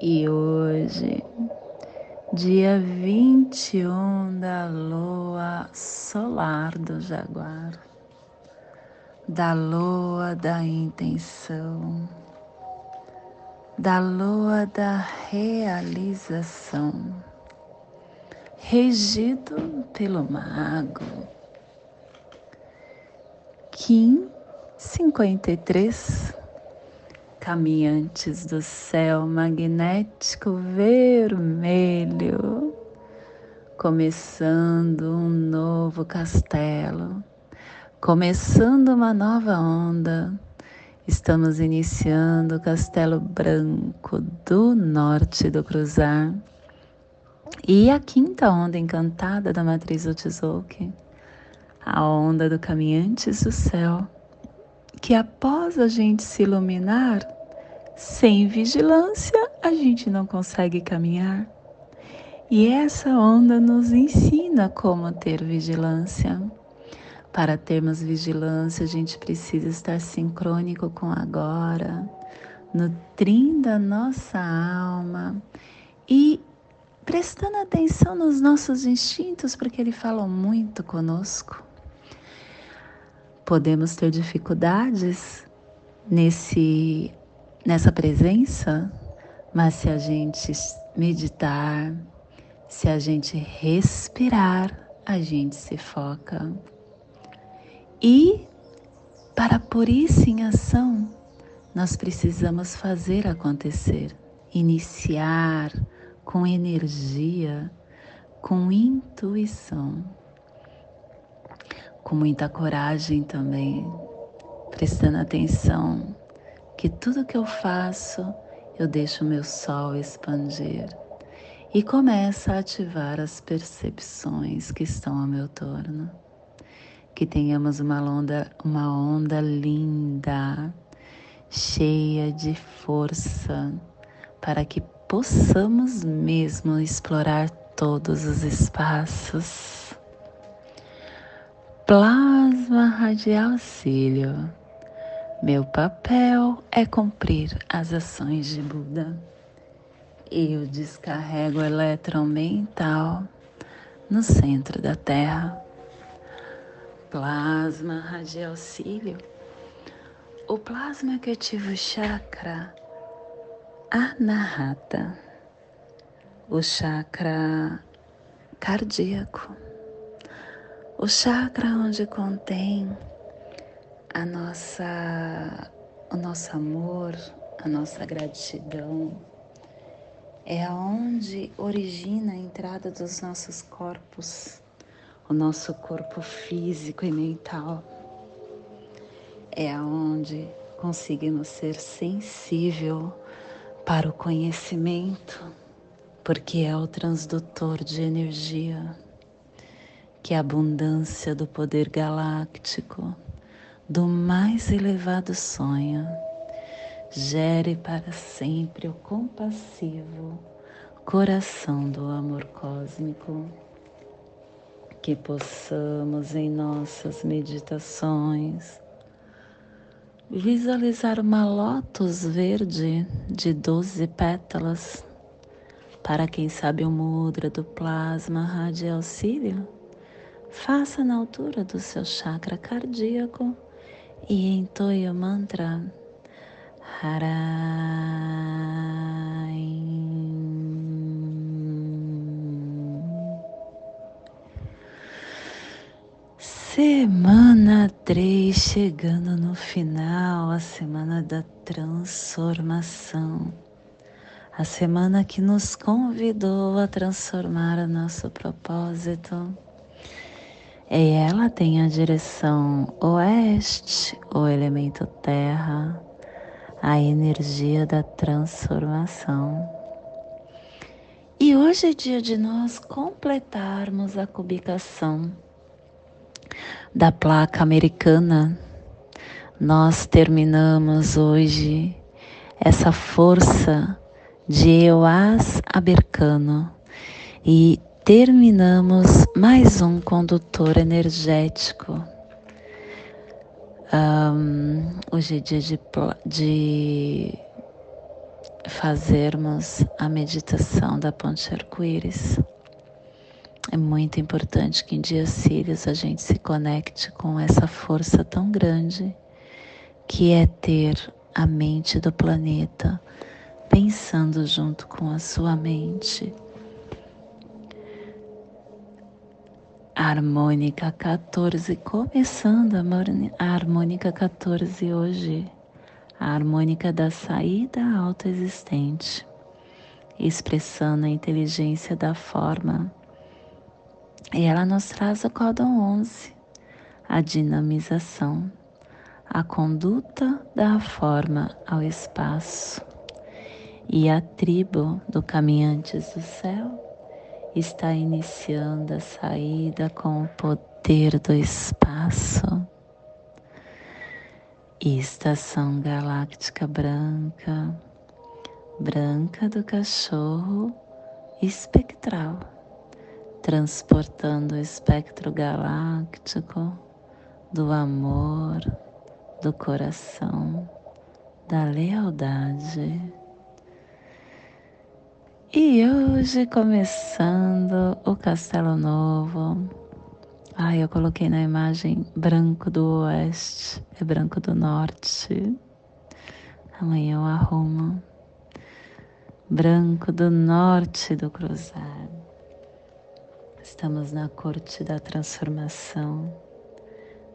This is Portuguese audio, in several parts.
e hoje, dia 21 da lua solar do Jaguar, da lua da intenção, da lua da realização, regido pelo mago. Kim 53 caminhantes do céu magnético vermelho, começando um novo castelo, começando uma nova onda. Estamos iniciando o Castelo Branco do Norte do Cruzar e a quinta onda encantada da matriz Otizoki, a onda do Caminhantes do Céu, que após a gente se iluminar, sem vigilância, a gente não consegue caminhar. E essa onda nos ensina como ter vigilância. Para termos vigilância, a gente precisa estar sincrônico com agora, nutrindo a nossa alma e prestando atenção nos nossos instintos, porque eles falam muito conosco. Podemos ter dificuldades nesse nessa presença, mas se a gente meditar, se a gente respirar, a gente se foca. E para por isso em ação, nós precisamos fazer acontecer, iniciar com energia, com intuição, com muita coragem também, prestando atenção que tudo que eu faço, eu deixo meu sol expandir e começa a ativar as percepções que estão ao meu torno. Que tenhamos uma onda, uma onda linda, cheia de força, para que possamos mesmo explorar todos os espaços. Plasma radial cílio meu papel é cumprir as ações de Buda. Eu descarrego o mental no centro da Terra. Plasma radiocílio. O plasma que ativa o chakra anahata, o chakra cardíaco, o chakra onde contém a nossa, o nosso amor, a nossa gratidão, é aonde origina a entrada dos nossos corpos, o nosso corpo físico e mental. É aonde conseguimos ser sensível para o conhecimento, porque é o transdutor de energia, que é a abundância do poder galáctico do mais elevado sonho, gere para sempre o compassivo coração do amor cósmico. Que possamos em nossas meditações visualizar uma lótus verde de doze pétalas. Para quem sabe o mudra do plasma radial cílio, faça na altura do seu chakra cardíaco e entoie o mantra Harai. Semana 3 chegando no final, a semana da transformação. A semana que nos convidou a transformar o nosso propósito e ela tem a direção oeste, o elemento terra, a energia da transformação. E hoje é dia de nós completarmos a cubicação da placa americana. Nós terminamos hoje essa força de Eoás Abercano e terminamos mais um condutor energético. Um, hoje é dia de, de fazermos a meditação da ponte arco-íris. É muito importante que em dias sírios a gente se conecte com essa força tão grande que é ter a mente do planeta pensando junto com a sua mente. Harmônica 14, começando a harmônica 14 hoje a harmônica da saída autoexistente, expressando a inteligência da forma. E ela nos traz o códon 11, a dinamização, a conduta da forma ao espaço. E a tribo do Caminhantes do Céu está iniciando a saída com o poder do espaço Estação galáctica branca, branca do cachorro espectral, transportando o espectro galáctico do amor, do coração, da lealdade. E hoje começando o Castelo Novo Ai, eu coloquei na imagem branco do oeste, é branco do norte. Amanhã eu arrumo. Branco do norte do cruzado. Estamos na corte da transformação,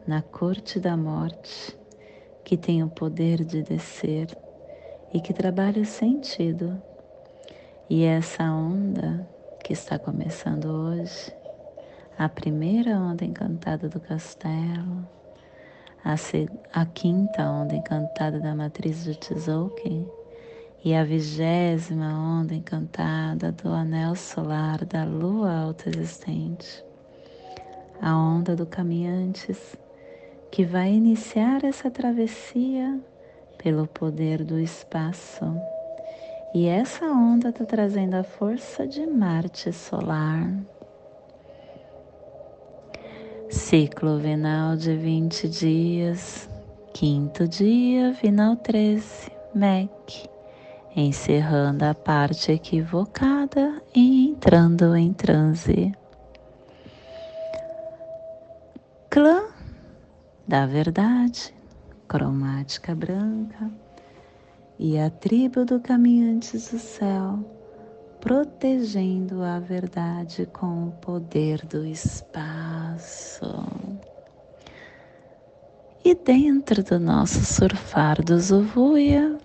na corte da morte, que tem o poder de descer e que trabalha o sentido. E essa onda que está começando hoje a primeira onda encantada do castelo, a, a quinta onda encantada da matriz de Tzolk'in e a vigésima onda encantada do anel solar da lua autoexistente, a onda do caminhantes que vai iniciar essa travessia pelo poder do espaço. E essa onda está trazendo a força de Marte solar. Ciclo vinal de 20 dias, quinto dia, vinal 13, MEC, encerrando a parte equivocada e entrando em transe. Clã da verdade, cromática branca, e a tribo do caminhantes do céu protegendo a verdade com o poder do espaço. E dentro do nosso surfar do Zuvuia,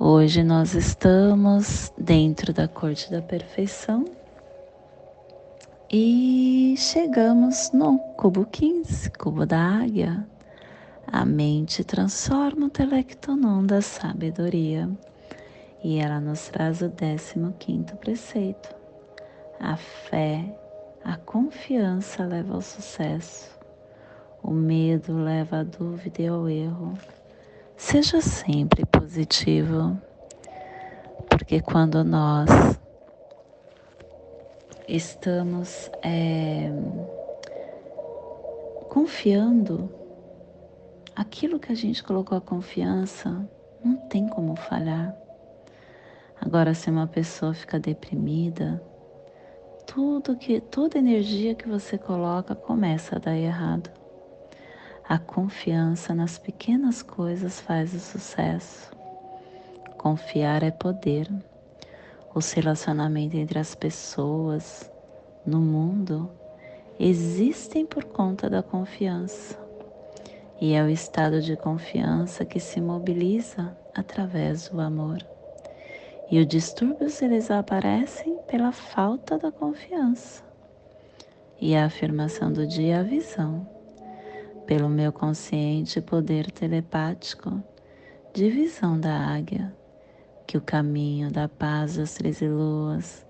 hoje nós estamos dentro da corte da perfeição e chegamos no cubo 15, cubo da águia. A mente transforma o telectonon da sabedoria. E ela nos traz o 15 preceito. A fé, a confiança leva ao sucesso. O medo leva à dúvida e ao erro. Seja sempre positivo, porque quando nós estamos é, confiando, aquilo que a gente colocou a confiança não tem como falhar. Agora, se uma pessoa fica deprimida, tudo que, toda energia que você coloca começa a dar errado. A confiança nas pequenas coisas faz o sucesso. Confiar é poder. Os relacionamentos entre as pessoas no mundo existem por conta da confiança. E é o estado de confiança que se mobiliza através do amor. E os distúrbios eles aparecem pela falta da confiança. E a afirmação do dia é a visão, pelo meu consciente poder telepático de visão da águia, que o caminho da paz das treze luas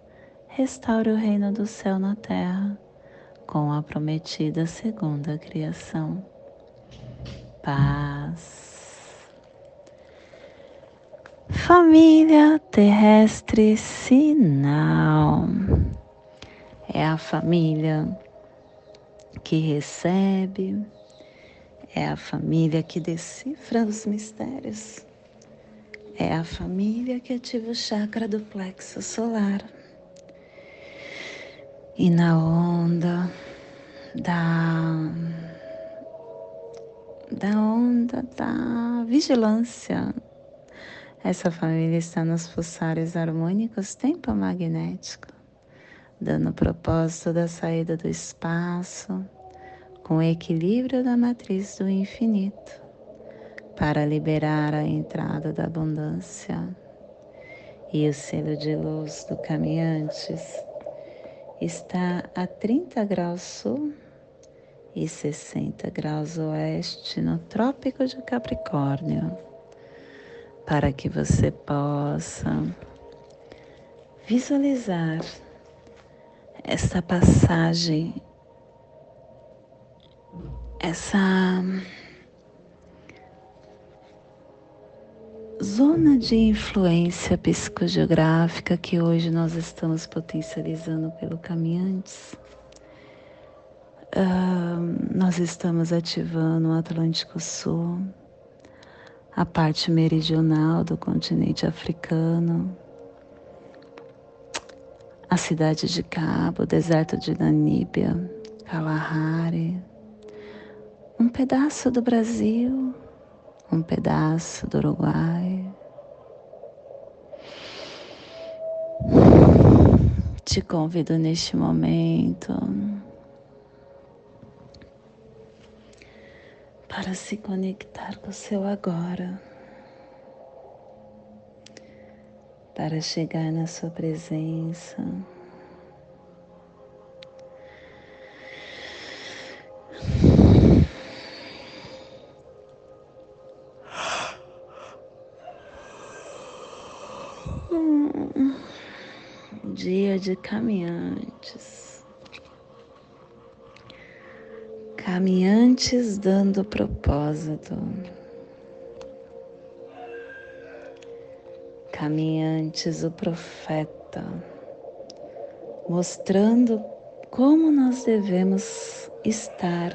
restaure o reino do céu na terra com a prometida segunda criação. Paz. Família terrestre sinal é a família que recebe, é a família que decifra os mistérios, é a família que ativa o chakra do plexo solar. E na onda da da onda da vigilância. Essa família está nos pulsares harmônicos tempo magnético, dando propósito da saída do espaço com o equilíbrio da matriz do infinito, para liberar a entrada da abundância e o selo de luz do caminhantes está a 30 graus sul e 60 graus oeste no Trópico de Capricórnio, para que você possa visualizar essa passagem, essa zona de influência psicogeográfica que hoje nós estamos potencializando pelo Caminhantes, uh, nós estamos ativando o Atlântico Sul, a parte meridional do continente africano, a cidade de Cabo, o deserto de Namíbia, Kalahari, um pedaço do Brasil um pedaço do Uruguai. Te convido neste momento para se conectar com o seu agora, para chegar na sua presença. dia de caminhantes. Caminhantes dando propósito. Caminhantes, o profeta, mostrando como nós devemos estar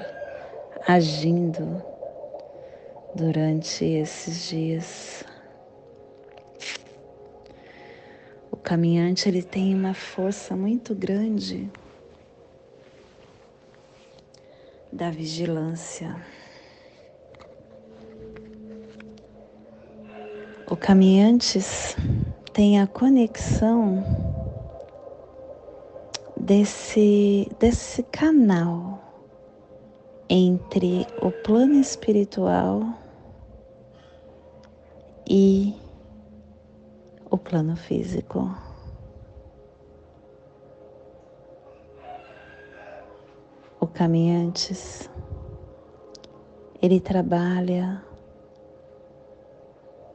agindo durante esses dias. caminhante ele tem uma força muito grande da vigilância. O caminhantes tem a conexão desse, desse canal entre o plano espiritual e o plano físico. Caminhantes, ele trabalha.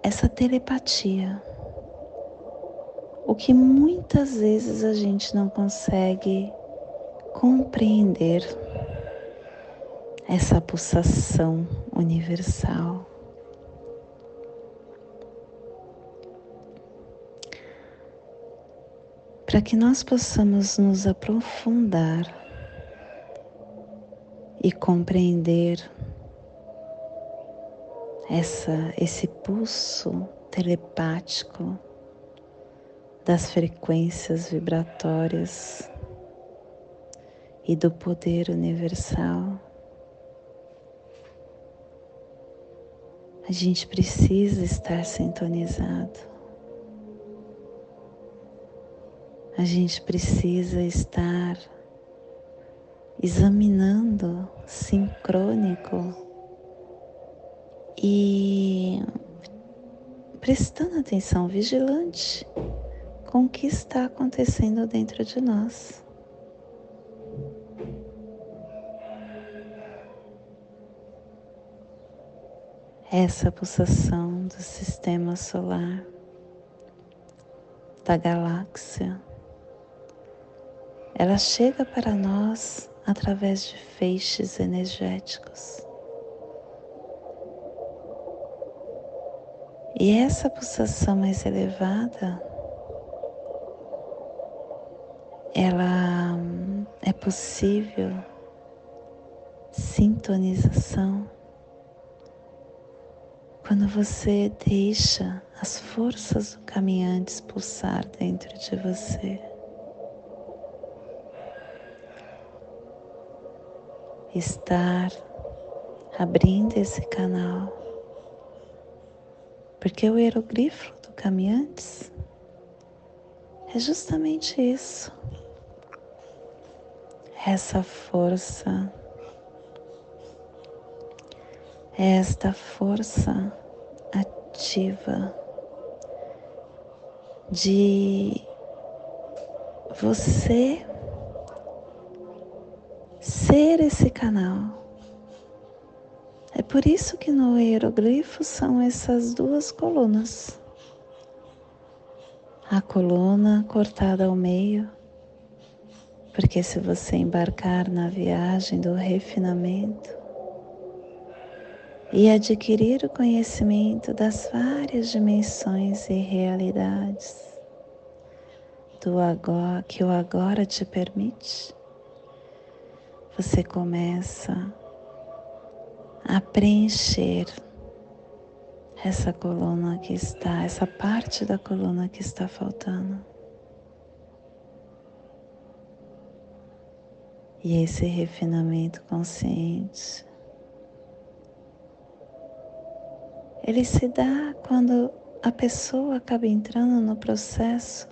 Essa telepatia, o que muitas vezes a gente não consegue compreender. Essa pulsação universal. para que nós possamos nos aprofundar e compreender essa, esse pulso telepático das frequências vibratórias e do poder universal. A gente precisa estar sintonizado. a gente precisa estar examinando sincrônico e prestando atenção vigilante com o que está acontecendo dentro de nós. Essa pulsação do sistema solar, da galáxia, ela chega para nós através de feixes energéticos. E essa pulsação mais elevada, ela é possível sintonização quando você deixa as forças do caminhantes pulsar dentro de você. Estar abrindo esse canal, porque o hieroglifo do caminhantes é justamente isso. Essa força, esta força ativa de você ser esse canal. É por isso que no hieroglifo são essas duas colunas. A coluna cortada ao meio porque se você embarcar na viagem do refinamento e adquirir o conhecimento das várias dimensões e realidades do agora que o agora te permite, você começa a preencher essa coluna que está, essa parte da coluna que está faltando. E esse refinamento consciente, ele se dá quando a pessoa acaba entrando no processo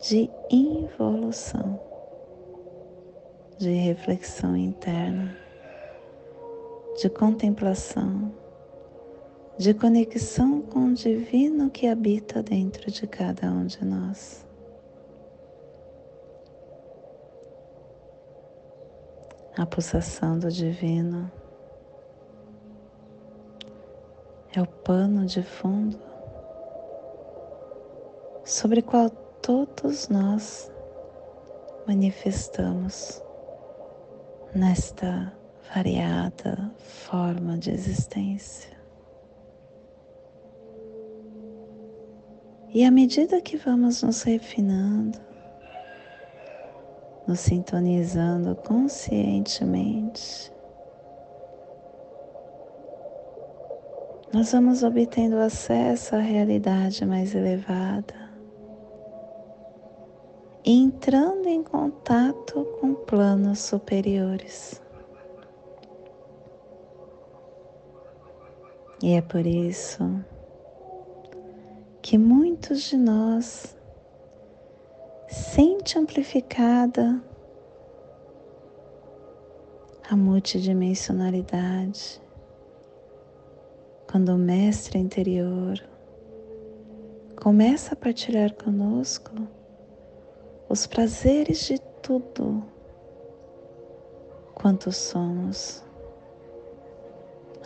de involução, de reflexão interna, de contemplação, de conexão com o divino que habita dentro de cada um de nós. a pulsação do divino. É o pano de fundo sobre qual todos nós manifestamos nesta variada forma de existência. E à medida que vamos nos refinando, nos sintonizando conscientemente, nós vamos obtendo acesso à realidade mais elevada, entrando em contato com planos superiores. E é por isso que muitos de nós sente amplificada a multidimensionalidade quando o Mestre interior começa a partilhar conosco os prazeres de tudo quanto somos,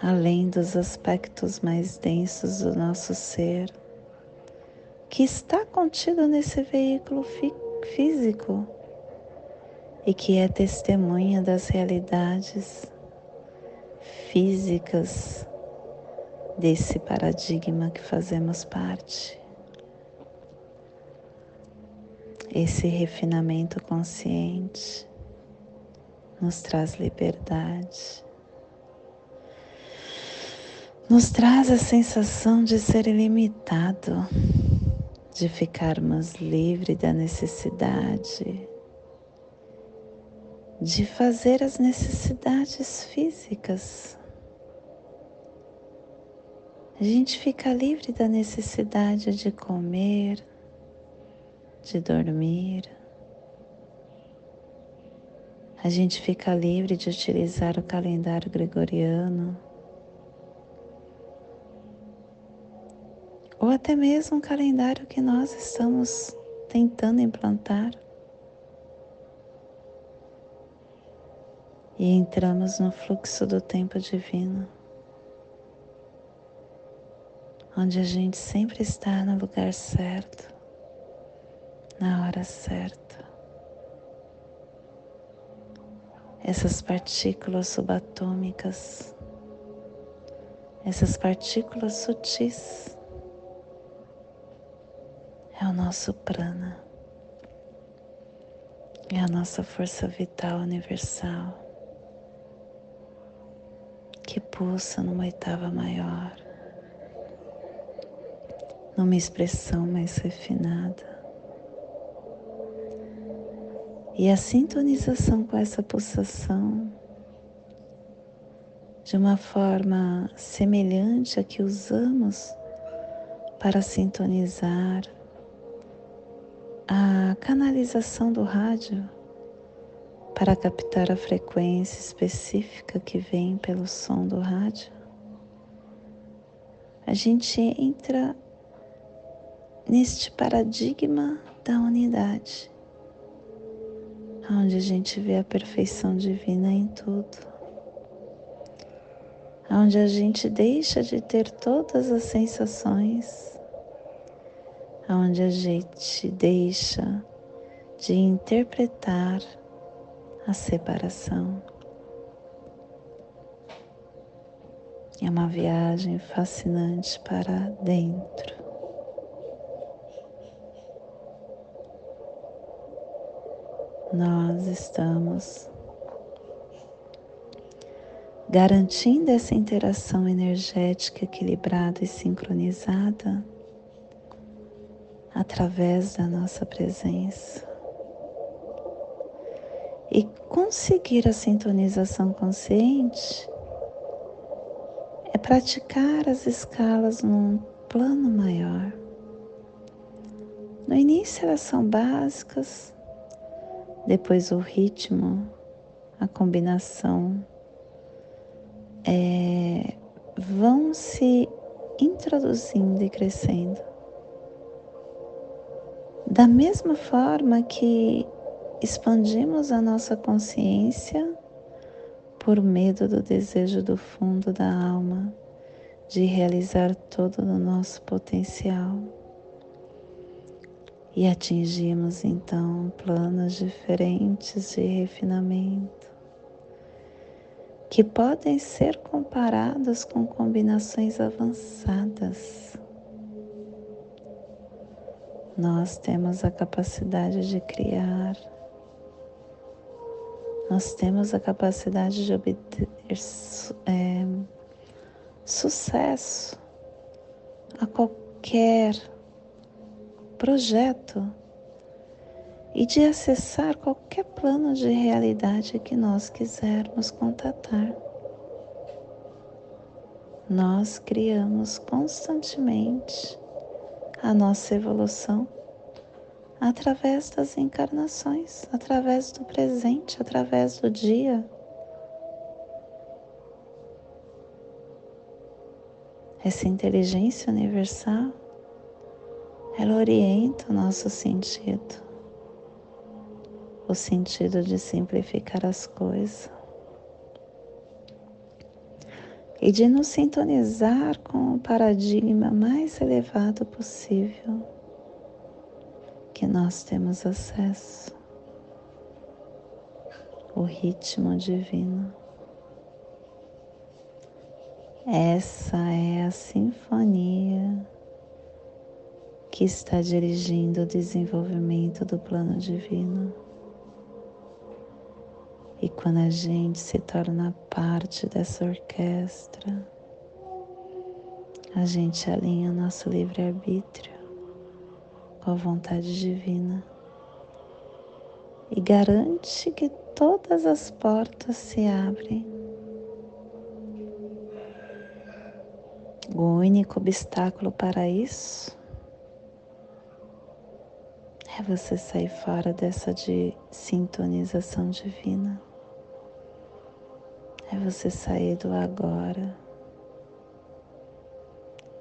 além dos aspectos mais densos do nosso ser que está contido nesse veículo físico e que é testemunha das realidades físicas desse paradigma que fazemos parte. Esse refinamento consciente nos traz liberdade, nos traz a sensação de ser ilimitado de ficarmos livres da necessidade de fazer as necessidades físicas. A gente fica livre da necessidade de comer, de dormir. A gente fica livre de utilizar o calendário gregoriano ou até mesmo um calendário que nós estamos tentando implantar. E entramos no fluxo do tempo divino, onde a gente sempre está no lugar certo, na hora certa, essas partículas subatômicas, essas partículas sutis. É o nosso prana, é a nossa força vital universal que pulsa numa oitava maior, numa expressão mais refinada. E a sintonização com essa pulsação, de uma forma semelhante a que usamos para sintonizar a canalização do rádio para captar a frequência específica que vem pelo som do rádio, a gente entra neste paradigma da unidade onde a gente vê a perfeição divina em tudo, onde a gente deixa de ter todas as sensações, onde a gente deixa de interpretar a separação. É uma viagem fascinante para dentro. Nós estamos garantindo essa interação energética equilibrada e sincronizada através da nossa presença. E conseguir a sintonização consciente é praticar as escalas num plano maior. No início elas são básicas, depois o ritmo, a combinação é, vão se introduzindo e crescendo. Da mesma forma que expandimos a nossa consciência por medo do desejo do fundo da alma de realizar todo o nosso potencial e atingimos então planos diferentes de refinamento que podem ser comparados com combinações avançadas. Nós temos a capacidade de criar, nós temos a capacidade de obter é, sucesso a qualquer projeto e de acessar qualquer plano de realidade que nós quisermos contatar. Nós criamos constantemente a nossa evolução através das encarnações, através do presente, através do dia. Essa inteligência universal ela orienta o nosso sentido, o sentido de simplificar as coisas. E de nos sintonizar com o paradigma mais elevado possível que nós temos acesso, o ritmo divino. Essa é a sinfonia que está dirigindo o desenvolvimento do plano divino. E quando a gente se torna parte dessa orquestra, a gente alinha o nosso livre-arbítrio com a vontade divina e garante que todas as portas se abrem. O único obstáculo para isso é você sair fora dessa de sintonização divina. É você sair do agora.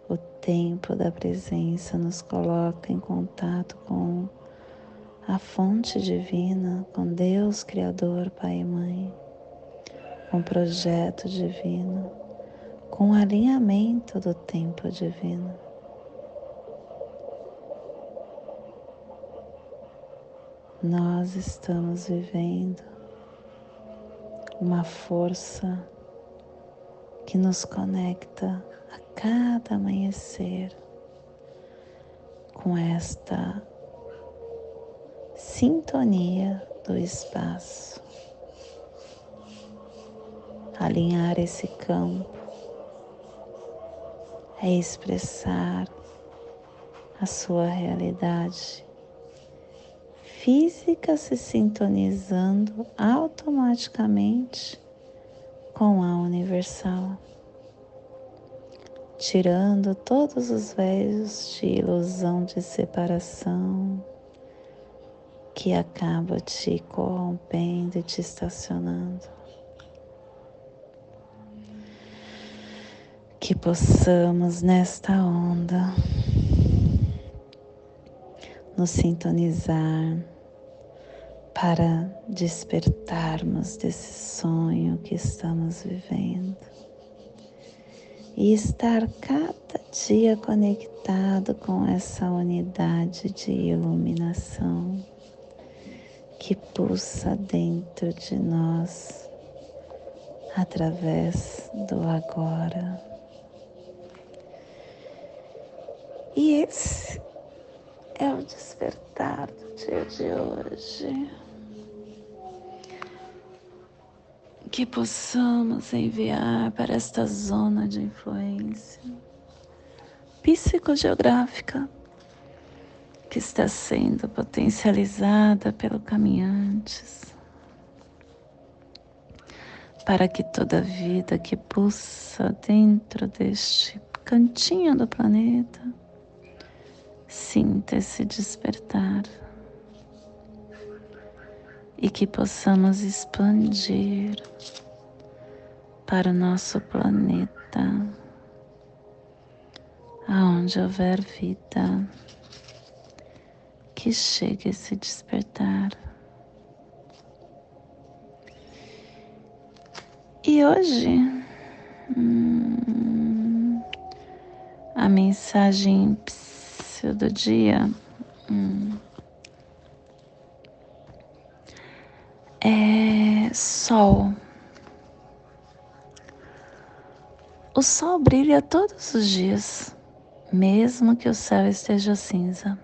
O tempo da presença nos coloca em contato com a fonte divina, com Deus Criador, Pai e Mãe, com o projeto divino, com o alinhamento do tempo divino. Nós estamos vivendo uma força que nos conecta a cada amanhecer com esta sintonia do espaço. Alinhar esse campo é expressar a sua realidade física se sintonizando automaticamente com a universal, tirando todos os véus de ilusão de separação que acaba te corrompendo e te estacionando. Que possamos nesta onda nos sintonizar para despertarmos desse sonho que estamos vivendo e estar cada dia conectado com essa unidade de iluminação que pulsa dentro de nós através do agora. E esse é o despertar do dia de hoje. Que possamos enviar para esta zona de influência psicogeográfica que está sendo potencializada pelo caminhantes, para que toda vida que pulsa dentro deste cantinho do planeta Sinta esse despertar e que possamos expandir para o nosso planeta, aonde houver vida, que chegue esse despertar. E hoje, hum, a mensagem do dia hum, é sol. O sol brilha todos os dias, mesmo que o céu esteja cinza.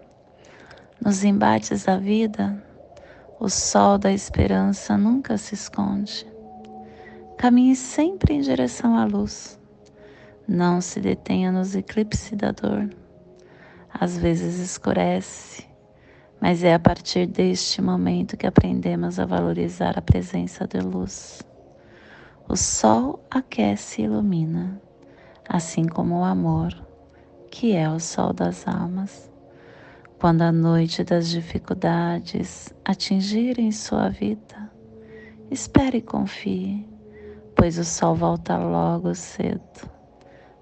Nos embates da vida, o sol da esperança nunca se esconde. Caminhe sempre em direção à luz. Não se detenha nos eclipses da dor às vezes escurece, mas é a partir deste momento que aprendemos a valorizar a presença de luz. O sol aquece e ilumina, assim como o amor, que é o sol das almas. Quando a noite das dificuldades atingirem sua vida, espere e confie, pois o sol volta logo cedo,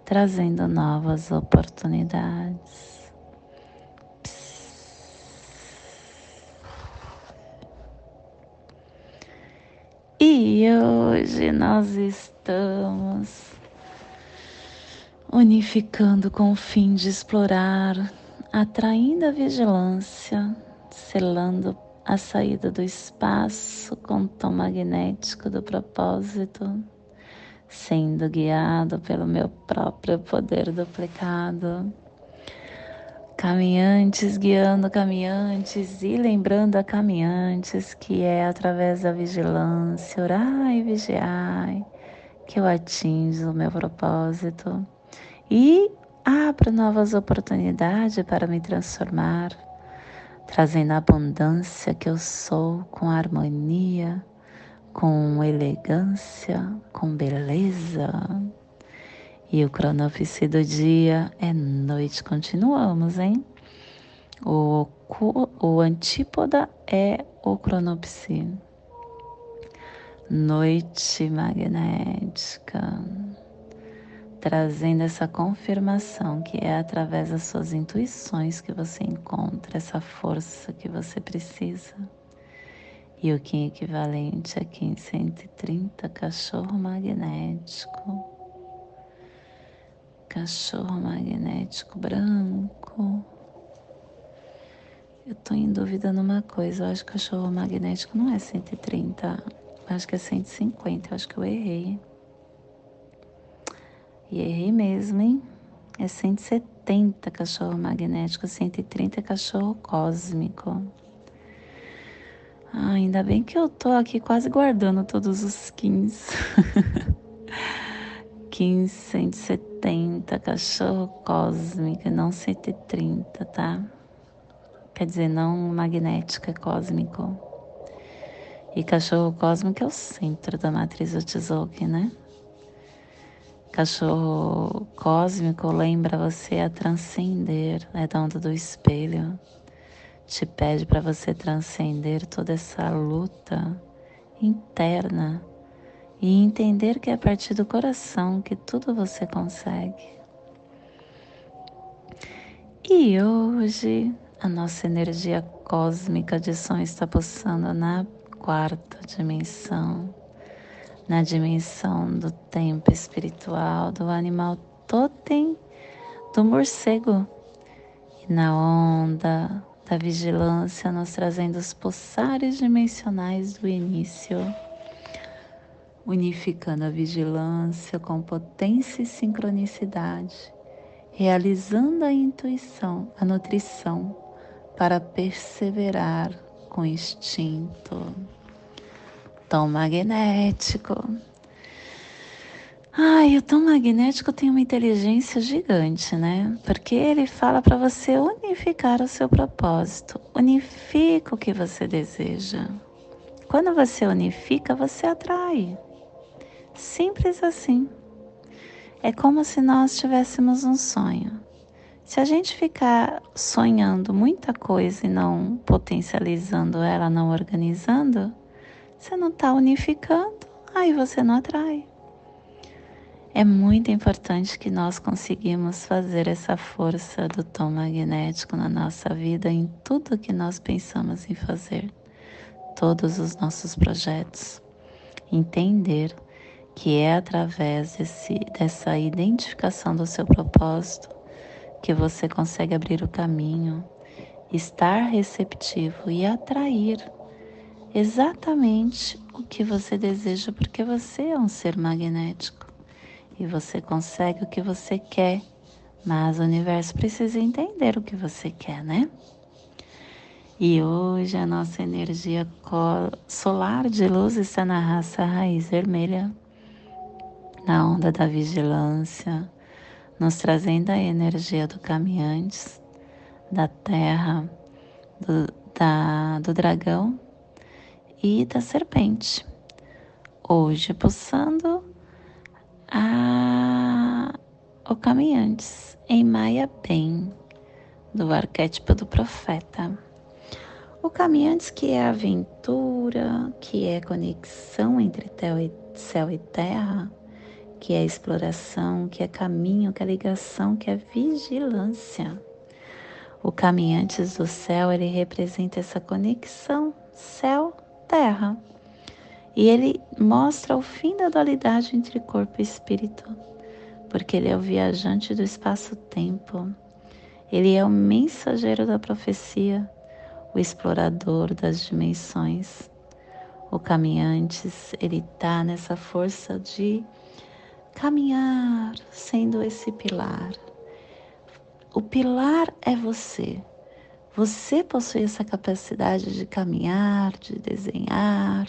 trazendo novas oportunidades. E hoje nós estamos unificando com o fim de explorar, atraindo a vigilância, selando a saída do espaço com o tom magnético do propósito, sendo guiado pelo meu próprio poder duplicado caminhantes guiando caminhantes e lembrando a caminhantes que é através da vigilância, orar e vigiar, que eu atinjo o meu propósito e abro novas oportunidades para me transformar, trazendo a abundância que eu sou com harmonia, com elegância, com beleza. E o cronopse do dia é noite. Continuamos, hein? O, o antípoda é o cronopse. Noite magnética. Trazendo essa confirmação que é através das suas intuições que você encontra essa força que você precisa. E o Kim equivalente a Kim 130, cachorro magnético cachorro magnético branco. Eu tô em dúvida numa coisa, eu acho que cachorro magnético não é 130, acho que é 150, eu acho que eu errei. E errei mesmo, hein? É 170 cachorro magnético, 130 cachorro cósmico. Ah, ainda bem que eu tô aqui quase guardando todos os 15. 15, 170, cachorro cósmico, não 130, tá? Quer dizer, não magnética, cósmico. E cachorro cósmico é o centro da matriz Otzolk'in, né? Cachorro cósmico lembra você a transcender, é dono do espelho. Te pede para você transcender toda essa luta interna e entender que é a partir do coração que tudo você consegue. E hoje a nossa energia cósmica de som está pulsando na quarta dimensão na dimensão do tempo espiritual do animal totem do morcego e na onda da vigilância nos trazendo os pulsares dimensionais do início, unificando a vigilância com potência e sincronicidade, realizando a intuição, a nutrição para perseverar com instinto tom magnético. Ai, o tom magnético tem uma inteligência gigante, né? Porque ele fala para você unificar o seu propósito, unifica o que você deseja. Quando você unifica, você atrai. Simples assim. É como se nós tivéssemos um sonho. Se a gente ficar sonhando muita coisa e não potencializando ela, não organizando, você não está unificando, aí você não atrai. É muito importante que nós conseguimos fazer essa força do tom magnético na nossa vida, em tudo que nós pensamos em fazer, todos os nossos projetos. Entender que é através desse, dessa identificação do seu propósito que você consegue abrir o caminho, estar receptivo e atrair exatamente o que você deseja, porque você é um ser magnético e você consegue o que você quer, mas o universo precisa entender o que você quer, né? E hoje a nossa energia solar de luz está na raça raiz vermelha, na onda da vigilância, nos trazendo a energia do caminhantes, da terra, do, da, do dragão e da serpente. Hoje pulsando a, o caminhantes em Maia Bem, do arquétipo do profeta. O caminhantes que é aventura, que é conexão entre céu e terra, que é exploração, que é caminho, que é ligação, que é vigilância. O caminhantes do céu, ele representa essa conexão céu Terra. E ele mostra o fim da dualidade entre corpo e espírito, porque ele é o viajante do espaço-tempo. Ele é o mensageiro da profecia, o explorador das dimensões. O caminhantes, ele está nessa força de caminhar, sendo esse pilar. O pilar é você. Você possui essa capacidade de caminhar, de desenhar,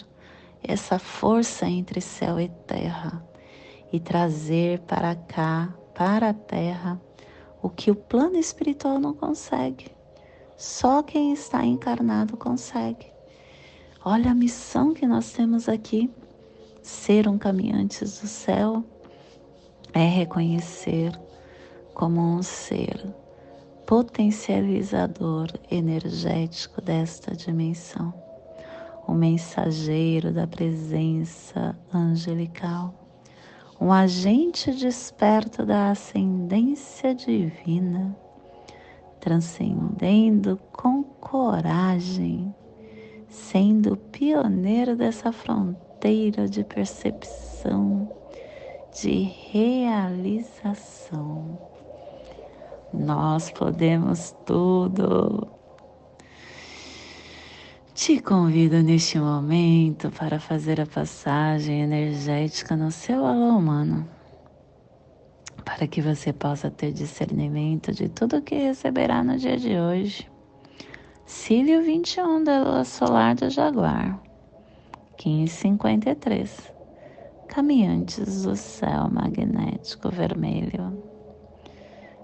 essa força entre céu e terra e trazer para cá, para a terra, o que o plano espiritual não consegue. Só quem está encarnado consegue. Olha a missão que nós temos aqui. Ser um caminhante do céu é reconhecer como um ser potencializador energético desta dimensão, o mensageiro da presença angelical, um agente desperto da ascendência divina, transcendendo com coragem, sendo pioneiro dessa fronteira de percepção, de realização nós podemos tudo. Te convido neste momento para fazer a passagem energética no seu alô humano, para que você possa ter discernimento de tudo o que receberá no dia de hoje. Cílio 21 da Lua Solar do Jaguar, 1553. Caminhantes do céu magnético vermelho.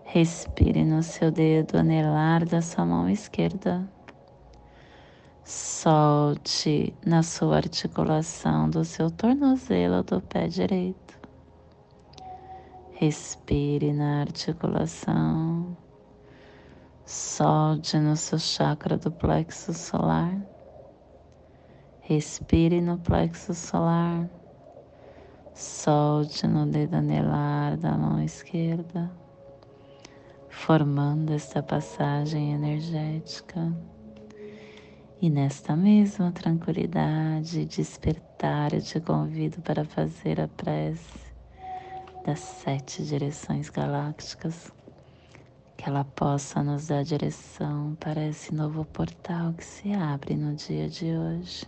Respire no seu dedo anelar da sua mão esquerda Solte na sua articulação do seu tornozelo do pé direito. Respire na articulação. Solte no seu chakra do plexo solar. Respire no plexo solar. Solte no dedo anelar da mão esquerda, formando esta passagem energética e nesta mesma tranquilidade, despertar, eu te convido para fazer a prece das sete direções galácticas, que ela possa nos dar direção para esse novo portal que se abre no dia de hoje.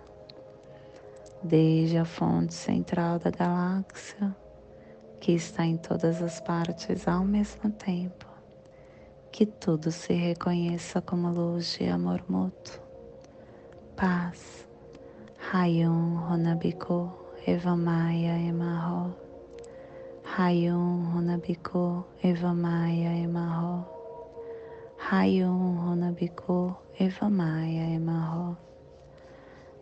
desde a fonte central da galáxia, que está em todas as partes ao mesmo tempo, que tudo se reconheça como luz de amor mútuo, paz Hayum Honabiko Evamaya Emarro. Hayum Honabiko Evamaya Emarro. Hayum Honabiko Evamaya Emarro.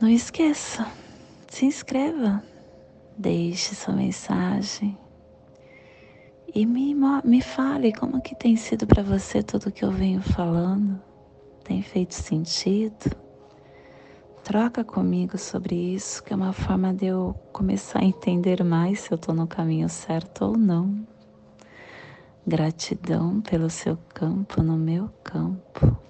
Não esqueça, se inscreva, deixe sua mensagem e me, me fale como que tem sido para você tudo que eu venho falando. Tem feito sentido? Troca comigo sobre isso, que é uma forma de eu começar a entender mais se eu estou no caminho certo ou não. Gratidão pelo seu campo no meu campo.